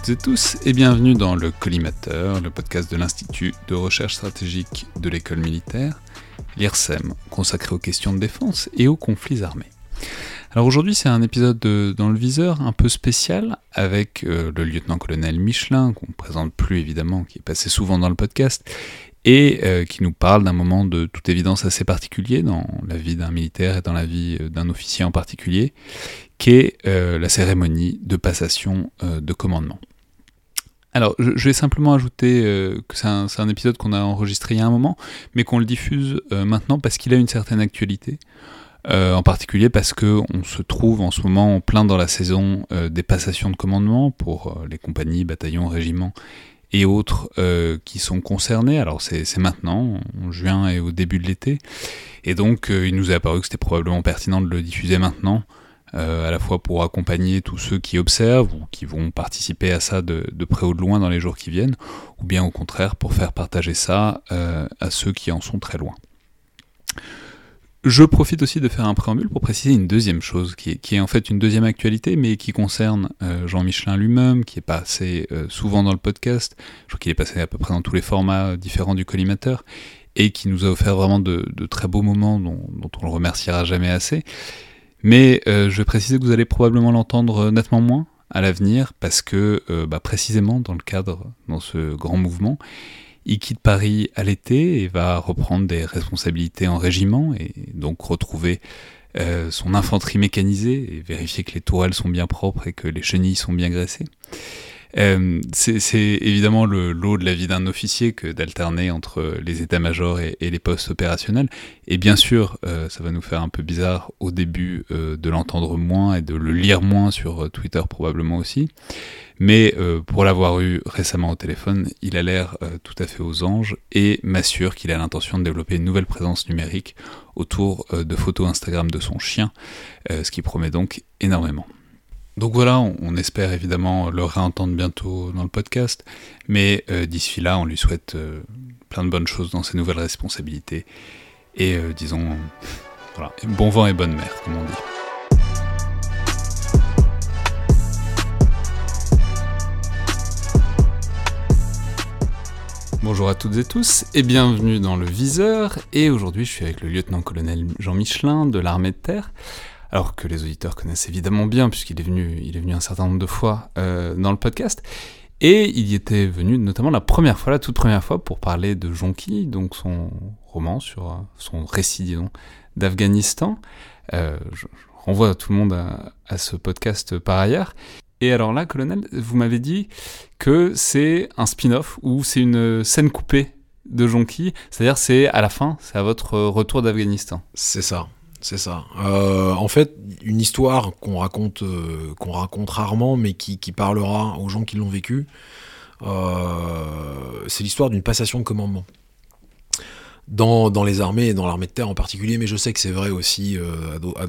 Toutes et tous et bienvenue dans le Collimateur, le podcast de l'Institut de recherche stratégique de l'école militaire, l'IRSEM, consacré aux questions de défense et aux conflits armés. Alors aujourd'hui c'est un épisode dans le viseur un peu spécial avec euh, le lieutenant-colonel Michelin, qu'on ne présente plus évidemment, qui est passé souvent dans le podcast, et euh, qui nous parle d'un moment de toute évidence assez particulier dans la vie d'un militaire et dans la vie euh, d'un officier en particulier, qui est euh, la cérémonie de passation de commandement. Alors, je, vais simplement ajouter que c'est un, épisode qu'on a enregistré il y a un moment, mais qu'on le diffuse maintenant parce qu'il a une certaine actualité. en particulier parce que on se trouve en ce moment en plein dans la saison des passations de commandement pour les compagnies, bataillons, régiments et autres euh, qui sont concernés. Alors c'est maintenant, en juin et au début de l'été. Et donc euh, il nous est apparu que c'était probablement pertinent de le diffuser maintenant, euh, à la fois pour accompagner tous ceux qui observent ou qui vont participer à ça de, près ou de loin dans les jours qui viennent, ou bien au contraire pour faire partager ça à ceux qui en sont très loin. Je profite aussi de faire un préambule pour préciser une deuxième chose, qui est, en fait une deuxième actualité, mais qui concerne euh, Jean Michelin lui-même, qui est passé euh, souvent dans le podcast, je crois qu'il est passé à peu près dans tous les formats différents du collimateur, et qui nous a offert vraiment de, très beaux moments dont, on le remerciera jamais assez. Mais euh, je vais préciser que vous allez probablement l'entendre nettement moins à l'avenir, parce que bah, précisément dans le cadre, dans ce grand mouvement, il quitte Paris à l'été et va reprendre des responsabilités en régiment et donc retrouver euh, son infanterie mécanisée et vérifier que les tourelles sont bien propres et que les chenilles sont bien graissées. Euh, c'est évidemment le lot de la vie d'un officier que d'alterner entre les états-majors et, les postes opérationnels. Et bien sûr, euh, ça va nous faire un peu bizarre au début de l'entendre moins et de le lire moins sur Twitter probablement aussi. Mais euh, pour l'avoir eu récemment au téléphone, il a l'air euh, tout à fait aux anges et m'assure qu'il a l'intention de développer une nouvelle présence numérique autour euh, de photos Instagram de son chien, ce qui promet donc énormément. Donc voilà, on, espère évidemment le réentendre bientôt dans le podcast, mais d'ici là, on lui souhaite plein de bonnes choses dans ses nouvelles responsabilités et disons, voilà, bon vent et bonne mère, comme on dit. Bonjour à toutes et tous et bienvenue dans le Viseur. Et aujourd'hui, je suis avec le lieutenant-colonel Jean Michelin de l'armée de terre. Alors que les auditeurs connaissent évidemment bien, puisqu'il est venu, il est venu un certain nombre de fois euh, dans le podcast. Et il y était venu notamment la première fois, la toute première fois, pour parler de Jonki, donc son roman sur euh, son récit, disons, d'Afghanistan. Euh, je, renvoie tout le monde à ce podcast par ailleurs. Et alors là, colonel, vous m'avez dit que c'est un spin-off ou c'est une scène coupée de Jonki, c'est-à-dire c'est à la fin, c'est à votre retour d'Afghanistan. C'est ça, c'est ça. Euh, en fait, une histoire qu'on raconte, euh, qu'on raconte rarement, mais qui, parlera aux gens qui l'ont vécu. Euh, c'est l'histoire d'une passation de commandement dans, les armées et dans l'armée de terre en particulier, mais je sais que c'est vrai aussi dans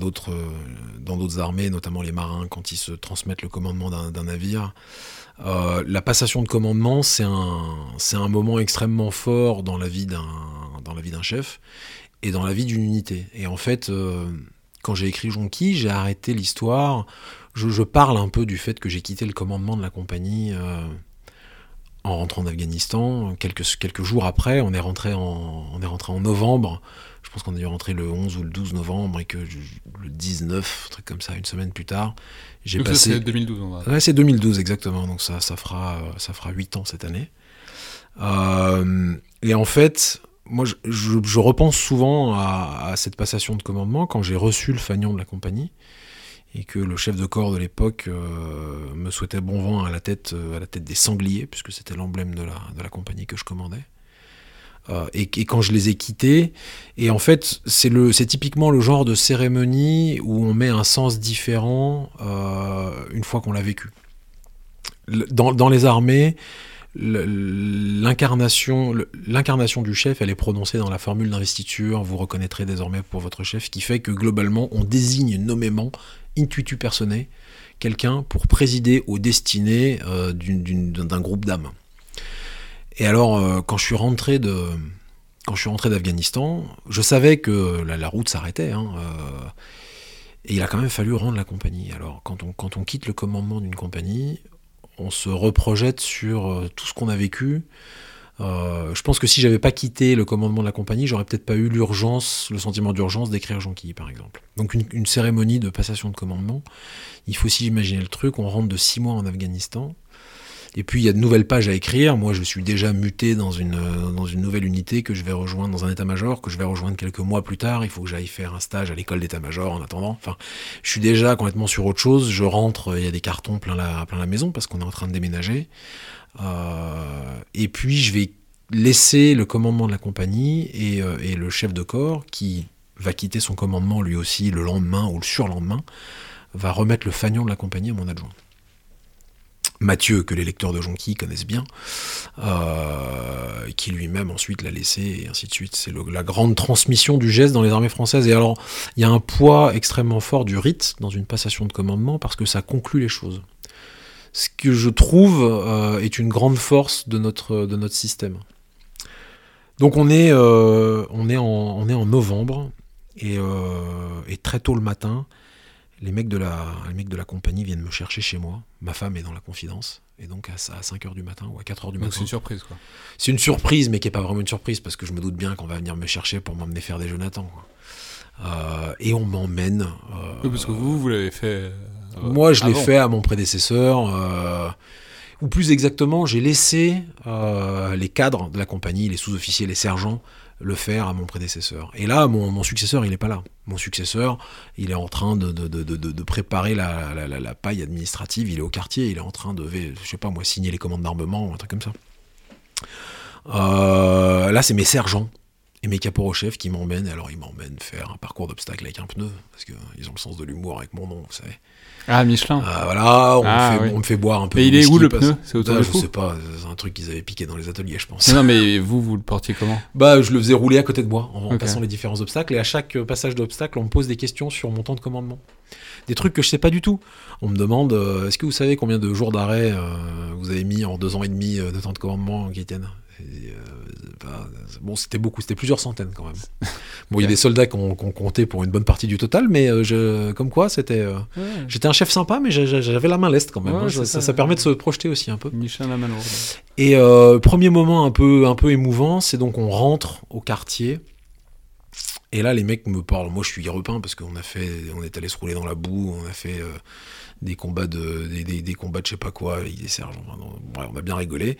d'autres armées, notamment les marins, quand ils se transmettent le commandement d'un, navire. La passation de commandement, c'est un, moment extrêmement fort dans la vie d'un chef et dans la vie d'une unité. Et en fait, quand j'ai écrit Jonqui, j'ai arrêté l'histoire. Je, je, parle un peu du fait que j'ai quitté le commandement de la compagnie en rentrant d'Afghanistan. Quelques, quelques jours après, on est rentré en, on est rentré en novembre. Je pense qu'on est dû rentrer le 11 ou le 12 novembre et que le 19, un truc comme ça, une semaine plus tard, j'ai passé. C'est 2012, on va. Ouais, c'est 2012 exactement. Donc ça, ça fera, ça fera 8 ans cette année. Euh, et en fait, moi, je, repense souvent à, cette passation de commandement quand j'ai reçu le fanion de la compagnie et que le chef de corps de l'époque euh, me souhaitait bon vent à la tête, euh, à la tête des sangliers, puisque c'était l'emblème de la, de la compagnie que je commandais. Euh, et, quand je les ai quittés, et en fait, c'est typiquement le genre de cérémonie où on met un sens différent une fois qu'on l'a vécu. Dans, dans les armées, l'incarnation, l'incarnation du chef, elle est prononcée dans la formule d'investiture, vous reconnaîtrez désormais pour votre chef, qui fait que globalement, on désigne nommément intuitu personné, quelqu'un pour présider aux destinées euh, d'un groupe d'âmes. Et alors, euh, quand je suis rentré de, quand je suis rentré d'Afghanistan, je savais que la, route s'arrêtait. Hein, euh, et il a quand même fallu rendre la compagnie. Alors, quand on, quand on quitte le commandement d'une compagnie, on se reprojette sur tout ce qu'on a vécu. je pense que si j'avais pas quitté le commandement de la compagnie, j'aurais peut-être pas eu l'urgence, le sentiment d'urgence d'écrire Jonquille, par exemple. Donc une, une, cérémonie de passation de commandement. Il faut aussi imaginer le truc. On rentre de six mois en Afghanistan. Et puis il y a de nouvelles pages à écrire. Moi, je suis déjà muté dans une, euh, dans une nouvelle unité que je vais rejoindre dans un état-major, que je vais rejoindre quelques mois plus tard. Il faut que j'aille faire un stage à l'école d'état-major en attendant. Enfin, je suis déjà complètement sur autre chose. Je rentre, il y a des cartons plein la, plein la maison parce qu'on est en train de déménager. Euh, et puis je vais laisser le commandement de la compagnie et, euh, et le chef de corps qui va quitter son commandement lui aussi le lendemain ou le surlendemain, va remettre le fanion de la compagnie à mon adjoint. Mathieu, que les lecteurs de Jonqui connaissent bien, euh, qui lui-même ensuite l'a laissé, et ainsi de suite. C'est la grande transmission du geste dans les armées françaises. Et alors, il y a un poids extrêmement fort du rite dans une passation de commandement, parce que ça conclut les choses. Ce que je trouve euh, est une grande force de notre, système. Donc on est, euh, on est, en, novembre, et très tôt le matin, les mecs, de la, les mecs de la compagnie viennent me chercher chez moi. Ma femme est dans la confidence. Et donc à, 5h du matin ou à 4h du matin. c'est une surprise quoi. C'est une surprise, mais qui n'est pas vraiment une surprise parce que je me doute bien qu'on va venir me chercher pour m'emmener faire des Jonathan. Euh, et on m'emmène. Euh, parce que vous, vous l'avez fait. Euh, moi, je l'ai fait à mon prédécesseur. ou plus exactement, j'ai laissé les cadres de la compagnie, les sous-officiers, les sergents, le faire à mon prédécesseur. Et là, mon, successeur, il n'est pas là. Mon successeur, il est en train de, préparer la, la, paille administrative, il est au quartier, il est en train de, je sais pas moi, signer les commandes d'armement, un truc comme ça. Euh, là, c'est mes sergents et mes caporaux-chefs qui m'emmènent. Alors, ils m'emmènent faire un parcours d'obstacles avec un pneu, parce qu'ils ont le sens de l'humour avec mon nom, vous savez. Ah, Michelin. Ah, voilà, on, ah, me fait, boire un peu. Mais il est où le pneu? C'est autour ah, Je sais pas, c'est un truc qu'ils avaient piqué dans les ateliers, je pense. non, mais vous, vous le portiez comment? Bah, je le faisais rouler à côté de moi, en, passant les différents obstacles. Et à chaque passage d'obstacle, on me pose des questions sur mon temps de commandement. Des trucs que je sais pas du tout. On me demande, euh, est-ce que vous savez combien de jours d'arrêt euh, vous avez mis en deux ans et demi euh, de temps de commandement, Gaëtienne bon, c'était beaucoup, c'était plusieurs centaines quand même. Bon, il y a des soldats qu'on comptait pour une bonne partie du total, mais euh, je, comme quoi, c'était. Euh, j'étais un chef sympa, mais j'avais la main leste quand même. Hein. ça, permet de se projeter aussi un peu. la main Et euh, premier moment un peu, un peu émouvant, c'est donc on rentre au quartier. Et là, les mecs me parlent. Moi, je suis repeint parce qu'on a fait, on est allé se rouler dans la boue, on a fait des combats de des, des, combats de je sais pas quoi il est on a bien rigolé.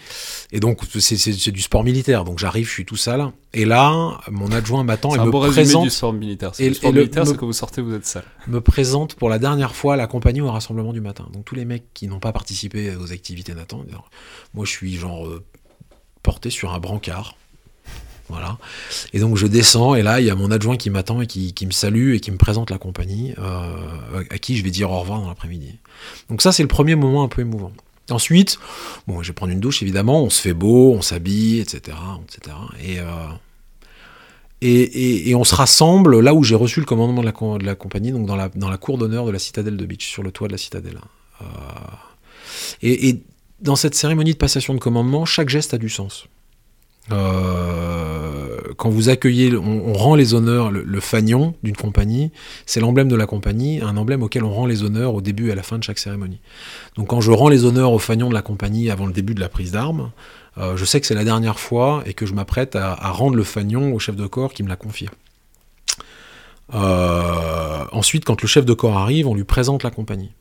Et donc c'est du sport militaire. Donc j'arrive je suis tout sale. Et là mon adjoint m'attend et un me présente du sport militaire. Le sport militaire c'est que vous sortez vous êtes sale. me présente pour la dernière fois la compagnie au rassemblement du matin. Donc tous les mecs qui n'ont pas participé aux activités Nathan moi je suis genre euh, porté sur un brancard Et donc je descends et là il y a mon adjoint qui m'attend et qui, me salue et qui me présente la compagnie euh, à qui je vais dire au revoir dans l'après-midi. Donc ça c'est le premier moment un peu émouvant. Ensuite, bon, je vais prendre une douche évidemment, on se fait beau, on s'habille, etc., etc. Euh, et, et, on se rassemble là où j'ai reçu le commandement de la, compagnie, donc dans la, dans la cour d'honneur de la citadelle de Beach, sur le toit de la citadelle. Euh, et, dans cette cérémonie de passation de commandement, chaque geste a du sens. Euh, quand vous accueillez, on, rend les honneurs, le, fanion d'une compagnie, c'est l'emblème de la compagnie, un emblème auquel on rend les honneurs au début et à la fin de chaque cérémonie. Donc quand je rends les honneurs au fanion de la compagnie avant le début de la prise d'armes, euh, je sais que c'est la dernière fois et que je m'apprête à, rendre le fanion au chef de corps qui me l'a confié. Euh, ensuite, quand le chef de corps arrive, on lui présente la compagnie.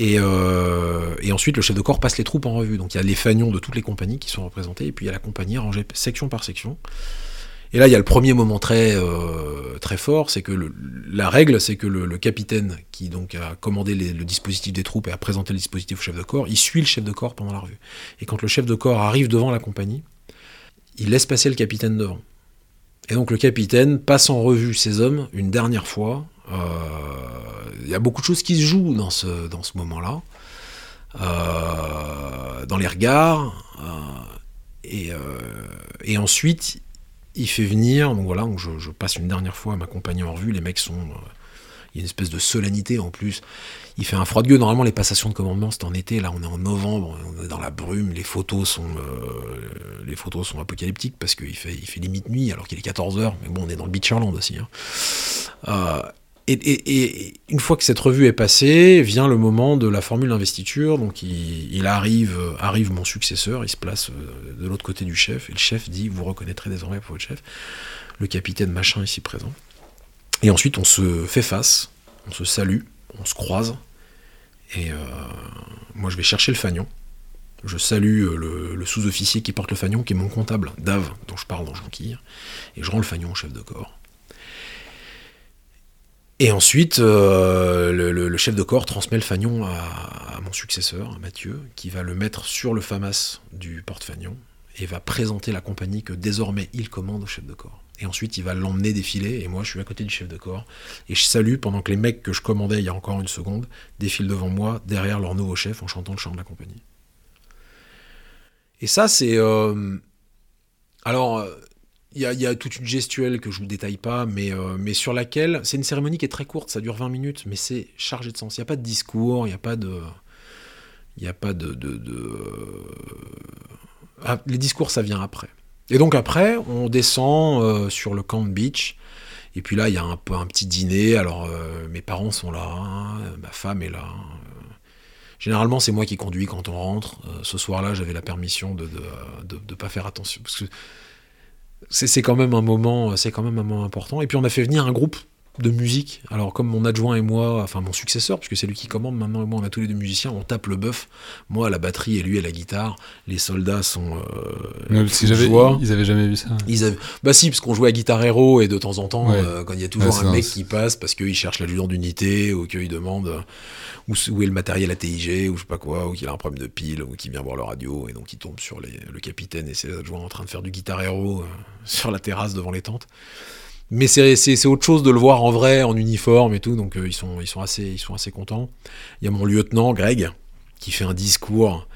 Euh, et, ensuite, le chef de corps passe les troupes en revue. Donc il y a les fanions de toutes les compagnies qui sont représentés, et puis il y a la compagnie rangée section par section. Et là, il y a le premier moment très, euh, très fort, c'est que la règle, c'est que le, capitaine qui donc a commandé le dispositif des troupes et a présenté le dispositif au chef de corps, il suit le chef de corps pendant la revue. Et quand le chef de corps arrive devant la compagnie, il laisse passer le capitaine devant. Et donc le capitaine passe en revue ses hommes une dernière fois, il y a beaucoup de choses qui se jouent dans ce, dans ce moment-là, euh, dans les regards. Euh, et, et, ensuite, il fait venir, donc voilà, donc je, passe une dernière fois à m'accompagner en revue, les mecs sont... il y a une espèce de solennité en plus. Il fait un froid de gueule. Normalement, les passations de commandement, c'est en été. Là, on est en novembre, on est dans la brume. Les photos sont, les photos sont apocalyptiques parce qu'il fait, il fait limite nuit alors qu'il est 14h. Mais bon, on est dans le Beacherland aussi. Hein. Et, une fois que cette revue est passée, vient le moment de la formule d'investiture. Donc il, arrive, arrive mon successeur, il se place de l'autre côté du chef, et le chef dit Vous reconnaîtrez désormais pour votre chef le capitaine machin ici présent. Et ensuite on se fait face, on se salue, on se croise, et moi je vais chercher le fanion. Je salue le, sous-officier qui porte le fanion, qui est mon comptable, Dave, dont je parle dans Jonquille, et je rends le fanion au chef de corps. Et ensuite, euh, le, chef de corps transmet le fanion à, mon successeur, Mathieu, qui va le mettre sur le FAMAS du porte-fanion et va présenter la compagnie que désormais il commande au chef de corps. Et ensuite, il va l'emmener défiler, et moi, je suis à côté du chef de corps, et je salue pendant que les mecs que je commandais il y a encore une seconde défilent devant moi, derrière leur nouveau chef, en chantant le chant de la compagnie. Et ça, c'est... Euh, alors, euh, il y, a, toute une gestuelle que je ne vous détaille pas, mais, euh, mais sur laquelle c'est une cérémonie qui est très courte, ça dure 20 minutes, mais c'est chargé de sens. Il n'y a pas de discours, il n'y a pas de. Il n'y a pas de. Ah, les discours, ça vient après. Et donc après, on descend euh, sur le camp de beach. Et puis là, il y a un un petit dîner. Alors, euh, mes parents sont là, hein, ma femme est là. Généralement, c'est moi qui conduis quand on rentre. ce soir-là, j'avais la permission de ne pas faire attention. Parce que c'est quand même un moment, c'est quand même un moment important. Et puis on a fait venir un groupe de musique. Alors comme mon adjoint et moi, enfin mon successeur, puisque c'est lui qui commande maintenant et moi, on a tous les deux musiciens, on tape le bœuf. Moi à la batterie et lui à la guitare. Les soldats sont. Euh, ils avaient jamais vu ça. Ils avaient, bah si, parce qu'on jouait à guitare héros et de temps en temps, euh, quand il y a toujours un mec qui passe parce qu'il cherche l'adjudant d'unité ou qu'il demande où, est le matériel ATIG, ou je sais pas quoi, ou qu'il a un problème de pile, ou qu'il vient voir le radio, et donc il tombe sur le capitaine et ses adjoints en train de faire du guitar héros euh, sur la terrasse devant les tentes. Mais c'est autre chose de le voir en vrai, en uniforme et tout, donc euh, ils, sont, assez, ils sont assez contents. Il y a mon lieutenant, Greg, qui fait un discours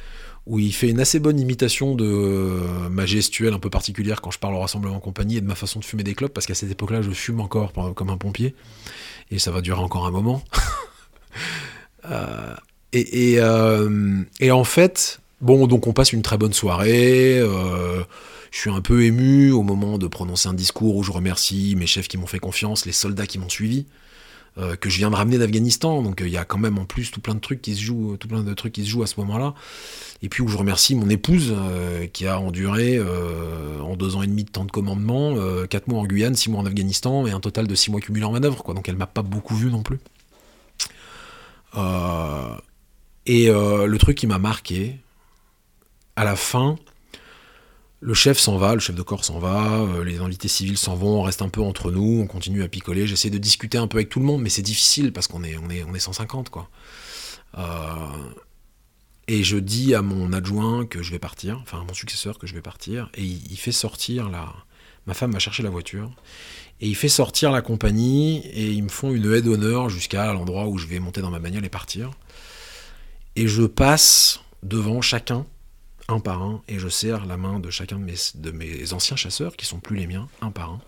où il fait une assez bonne imitation de euh, ma gestuelle un peu particulière quand je parle au rassemblement en compagnie et de ma façon de fumer des clopes, parce qu'à cette époque-là, je fume encore comme un pompier, et ça va durer encore un moment. Euh, et, en fait, bon, donc on passe une très bonne soirée. Euh, je suis un peu ému au moment de prononcer un discours où je remercie mes chefs qui m'ont fait confiance, les soldats qui m'ont suivi, que je viens de ramener d'Afghanistan. Donc il y a quand même en plus tout plein de trucs qui se jouent, tout plein de trucs qui se jouent à ce moment-là. Et puis où je remercie mon épouse qui a enduré en deux ans et demi de temps de commandement, quatre mois en Guyane, six mois en Afghanistan et un total de six mois cumulés en manœuvre. Donc elle m'a pas beaucoup vu non plus. Euh, et euh, le truc qui m'a marqué, à la fin, le chef s'en va, le chef de corps s'en va, euh, les invités civils s'en vont, on reste un peu entre nous, on continue à picoler. J'essaie de discuter un peu avec tout le monde, mais c'est difficile parce qu'on est, on est, on est 150, quoi. et je dis à mon adjoint que je vais partir, enfin à mon successeur que je vais partir, et il, il fait sortir la. Ma femme va chercher la voiture, et il fait sortir la compagnie et ils me font une haie d'honneur jusqu'à l'endroit où je vais monter dans ma bagnole et partir. Et je passe devant chacun, un par un, et je serre la main de chacun de mes, de mes anciens chasseurs, qui sont plus les miens, un par un.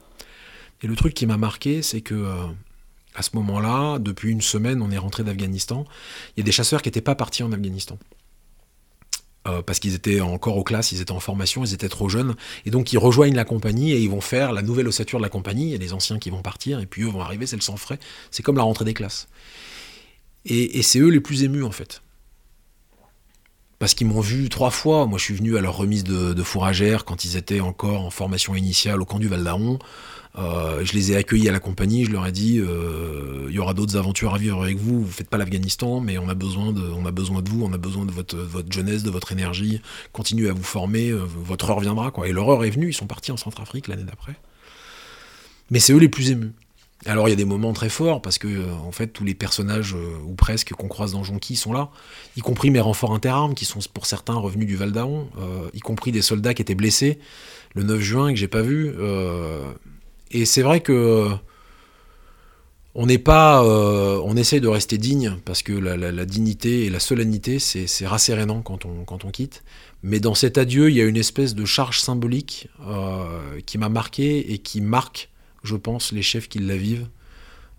Et le truc qui m'a marqué, c'est que euh, à ce moment-là, depuis une semaine, on est rentré d'Afghanistan. Il y a des chasseurs qui n'étaient pas partis en Afghanistan. Euh, parce qu'ils étaient encore aux classes, ils étaient en formation, ils étaient trop jeunes, et donc ils rejoignent la compagnie et ils vont faire la nouvelle ossature de la compagnie, il y a des anciens qui vont partir, et puis eux vont arriver, c'est le sang frais, c'est comme la rentrée des classes. Et, c'est eux les plus émus en fait. Parce qu'ils m'ont vu trois fois, moi je suis venu à leur remise de, fourragère quand ils étaient encore en formation initiale au camp du Val d'Aron, euh, je les ai accueillis à la compagnie, je leur ai dit euh, il y aura d'autres aventures à vivre avec vous, vous faites pas l'Afghanistan, mais on a besoin de, on a besoin de vous, on a besoin de votre, votre jeunesse, de votre énergie, continuez à vous former, euh, votre heure viendra. Et leur heure est venue, ils sont partis en Centrafrique l'année d'après. Mais c'est eux les plus émus. Alors il y a des moments très forts parce que en fait tous les personnages ou presque qu'on croise dans Jonqui sont là, y compris mes renforts interarmes qui sont pour certains revenus du Val d'Aon, y compris des soldats qui étaient blessés le 9 juin que j'ai pas vu. Et c'est vrai que on n'est pas, euh, on essaye de rester digne parce que la, dignité et la solennité, c'est rassérénant quand on, quand on quitte. Mais dans cet adieu, il y a une espèce de charge symbolique euh, qui m'a marqué et qui marque, je pense, les chefs qui la vivent.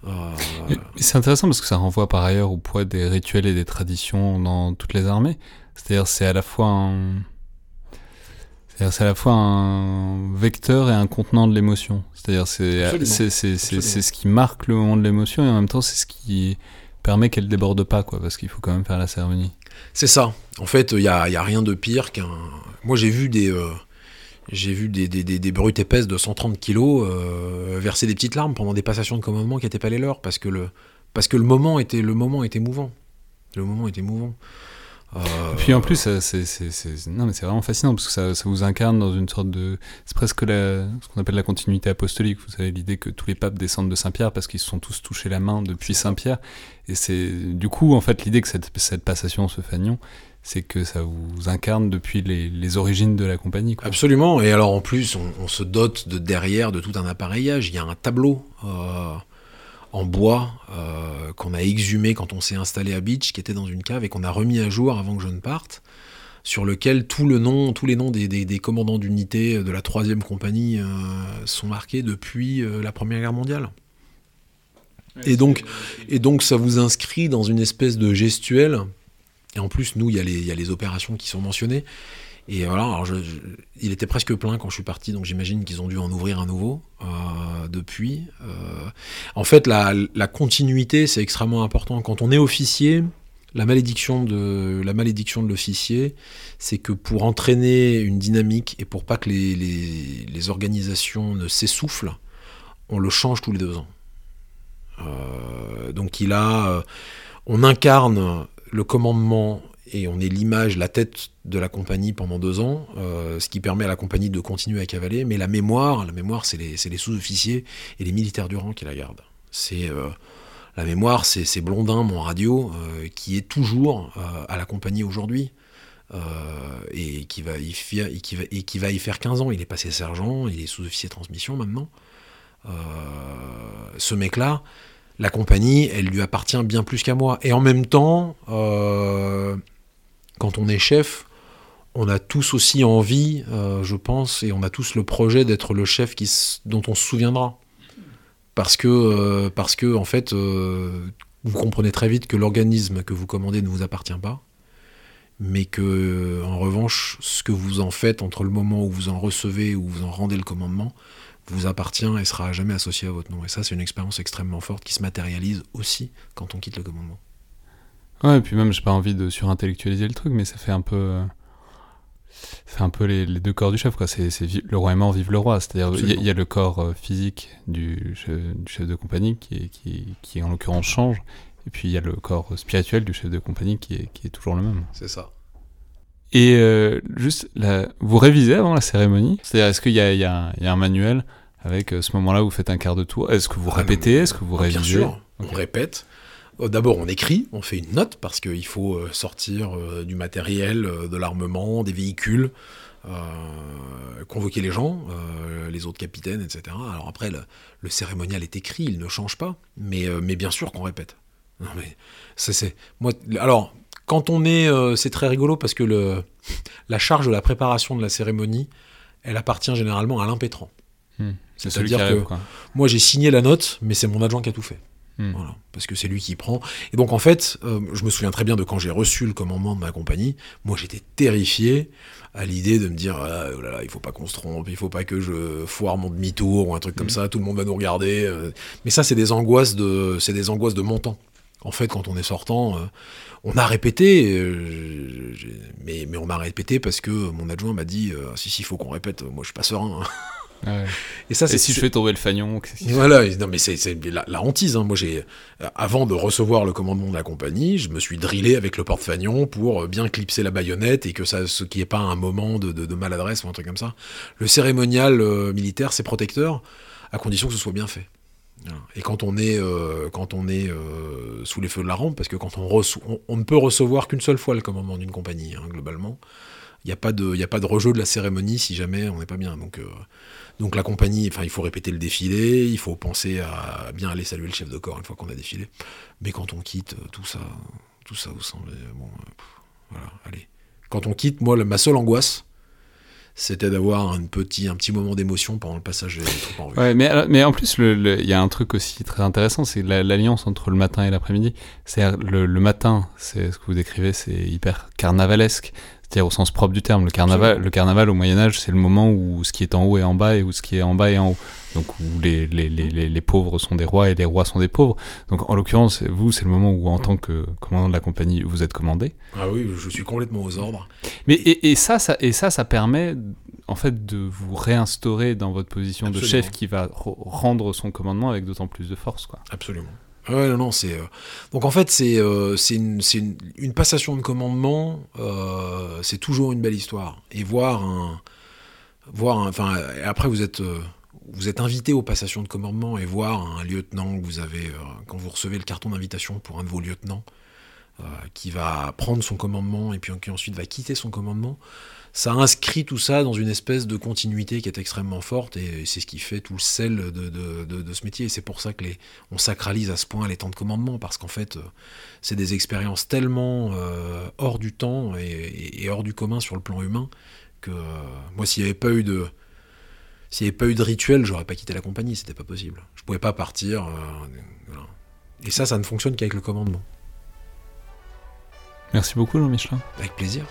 Euh, c'est intéressant parce que ça renvoie par ailleurs au poids des rituels et des traditions dans toutes les armées. C'est-à-dire, c'est à la fois un c'est à la fois un vecteur et un contenant de l'émotion. C'est-à-dire c'est c'est c'est c'est ce qui marque le moment de l'émotion et en même temps c'est ce qui permet qu'elle déborde pas quoi parce qu'il faut quand même faire la cérémonie. C'est ça. En fait, il y a, y a, rien de pire qu'un. Moi j'ai vu des euh, j'ai vu des, des, des, des, brutes épaisses de 130 kilos euh, verser des petites larmes pendant des passations de commandement qui n'étaient pas les leurs parce que le parce que le moment était le moment était mouvant. Le moment était mouvant. Et puis en plus, c'est mais c'est vraiment fascinant parce que ça, ça, vous incarne dans une sorte de, c'est presque la, ce qu'on appelle la continuité apostolique. Vous savez l'idée que tous les papes descendent de Saint Pierre parce qu'ils se sont tous touchés la main depuis Saint Pierre. Et c'est du coup en fait l'idée que cette, cette passation se fagnon, c'est que ça vous incarne depuis les, les origines de la compagnie. Quoi. Absolument. Et alors en plus, on, on, se dote de derrière de tout un appareillage. Il y a un tableau. Euh, en bois euh, qu'on a exhumé quand on s'est installé à Beach, qui était dans une cave et qu'on a remis à jour avant que je ne parte, sur lequel tout le nom, tous les noms des, des, des commandants d'unité de la troisième compagnie euh, sont marqués depuis euh, la Première Guerre mondiale. Et donc, et donc ça vous inscrit dans une espèce de gestuelle. Et en plus, nous, il y, y, a les opérations qui sont mentionnées. Et voilà, il était presque plein quand je suis parti, donc j'imagine qu'ils ont dû en ouvrir un nouveau euh, depuis. Euh, en fait, la, continuité, c'est extrêmement important. Quand on est officier, la malédiction de la malédiction de l'officier, c'est que pour entraîner une dynamique et pour pas que les, les, les organisations ne s'essoufflent, on le change tous les deux ans. Euh, donc il a, on incarne le commandement et on est l'image, la tête de la compagnie pendant deux ans, euh, ce qui permet à la compagnie de continuer à cavaler. Mais la mémoire, la mémoire, c'est les, sous-officiers et les militaires du rang qui la gardent. C'est euh, la mémoire, c'est Blondin, mon radio, euh, qui est toujours à la compagnie aujourd'hui. Et, qui va y faire, et, qui va, et qui va y faire 15 ans. Il est passé sergent, il est sous-officier transmission maintenant. ce mec-là, la compagnie, elle lui appartient bien plus qu'à moi. Et en même temps, euh, quand on est chef, on a tous aussi envie, euh, je pense, et on a tous le projet d'être le chef dont on se souviendra. Parce que, euh, en fait, vous comprenez très vite que l'organisme que vous commandez ne vous appartient pas, mais que, en revanche, ce que vous en faites entre le moment où vous en recevez ou vous en rendez le commandement, vous appartient et sera jamais associé à votre nom. Et ça, c'est une expérience extrêmement forte qui se matérialise aussi quand on quitte le commandement. Ouais, et puis même, j'ai pas envie de surintellectualiser le truc, mais ça fait un peu. Euh, c'est un peu les, les, deux corps du chef, quoi. C'est, le roi est mort, vive le roi. C'est-à-dire, il y, y, a le corps euh, physique du chef, du chef de compagnie qui, qui, qui, en l'occurrence, change. Et puis, il y a le corps spirituel du chef de compagnie qui est, qui est toujours le même. C'est ça. Et euh, juste, vous révisez avant la cérémonie? C'est-à-dire, est-ce qu'il y, y, y, a un manuel avec euh, ce moment-là où vous faites un quart de tour? Est-ce que vous ah, répétez? Est-ce que vous révisez? Bien sûr, okay. on répète. D'abord, on écrit, on fait une note parce qu'il faut euh, sortir euh, du matériel, euh, de l'armement, des véhicules, euh, convoquer les gens, euh, les autres capitaines, etc. Alors après, le, le, cérémonial est écrit, il ne change pas, mais, euh, mais bien sûr qu'on répète. Non mais c'est moi. Alors quand on est, c'est très rigolo parce que le, la charge de la préparation de la cérémonie, elle appartient généralement à l'impétrant. Hmm. C'est-à-dire que moi j'ai signé la note, mais c'est mon adjoint qui a tout fait. Hmm. Mmh. Voilà, parce que c'est lui qui prend. Et donc en fait, euh, je me souviens très bien de quand j'ai reçu le commandement de ma compagnie. Moi, j'étais terrifié à l'idée de me dire ah, oh là là, il faut pas qu'on se trompe, il faut pas que je foire mon demi-tour ou un truc mmh. comme ça. Tout le monde va nous regarder. Euh. Mais ça, c'est des angoisses de, c'est des angoisses de montant. En fait, quand on est sortant, euh, on a répété, euh, mais, mais on a répété parce que mon adjoint m'a dit si si, il faut qu'on répète. Moi, je suis pas serein. Hein. Ouais. Et ça, c'est si je fais tomber le fagnon. Voilà, non mais c'est la, la, hantise. Hein. Moi, j'ai avant de recevoir le commandement de la compagnie, je me suis drillé avec le porte-fagnon pour bien clipser la baïonnette et que ça, ce qui est pas un moment de, de, de, maladresse ou un truc comme ça. Le cérémonial euh, militaire, c'est protecteur à condition que ce soit bien fait. Et quand on est, euh, quand on est euh, sous les feux de la rampe, parce que quand on, on, ne peut recevoir qu'une seule fois le commandement d'une compagnie, hein, globalement, il n'y a, pas de, a pas de rejeu de la cérémonie si jamais on n'est pas bien. Donc, euh, donc la compagnie, enfin, il faut répéter le défilé, il faut penser à bien aller saluer le chef de corps une fois qu'on a défilé. Mais quand on quitte, tout ça, tout ça vous semble bon. Voilà, allez. Quand on quitte, moi, ma seule angoisse, c'était d'avoir un petit, un petit moment d'émotion pendant le passage des troupes en rue. Ouais, mais, mais en plus, il y a un truc aussi très intéressant, c'est l'alliance entre le matin et l'après-midi. C'est le, le, matin, c'est ce que vous décrivez, c'est hyper carnavalesque. C'est-à-dire au sens propre du terme. Le carnaval, le carnaval au Moyen-Âge, c'est le moment où ce qui est en haut est en bas et où ce qui est en bas est en haut. Donc où les, les, les, les pauvres sont des rois et les rois sont des pauvres. Donc en l'occurrence, vous, c'est le moment où en tant que commandant de la compagnie, vous êtes commandé. Ah oui, je suis complètement aux ordres. Mais et, et ça, ça, et ça, ça permet en fait de vous réinstaurer dans votre position de chef qui va rendre son commandement avec d'autant plus de force. Quoi. Absolument. Ouais, non, non, c'est. Euh, donc en fait, c'est euh, une, une, une, passation de commandement, euh, c'est toujours une belle histoire. Et voir un. Voir un, enfin, après, vous êtes, vous êtes invité aux passations de commandement et voir un lieutenant que vous avez. quand vous recevez le carton d'invitation pour un de vos lieutenants, qui va prendre son commandement et puis qui ensuite va quitter son commandement ça inscrit tout ça dans une espèce de continuité qui est extrêmement forte et c'est ce qui fait tout le sel de, ce métier. Et c'est pour ça que on sacralise à ce point les temps de commandement parce qu'en fait, euh, c'est des expériences tellement euh, hors du temps et, hors du commun sur le plan humain que euh, moi, s'il n'y avait pas eu de s'il n'y avait pas eu de rituel, j'aurais pas quitté la compagnie, c'était pas possible. Je pouvais pas partir. Et ça, ça ne fonctionne qu'avec le commandement. Merci beaucoup, Jean Michelin. Avec plaisir.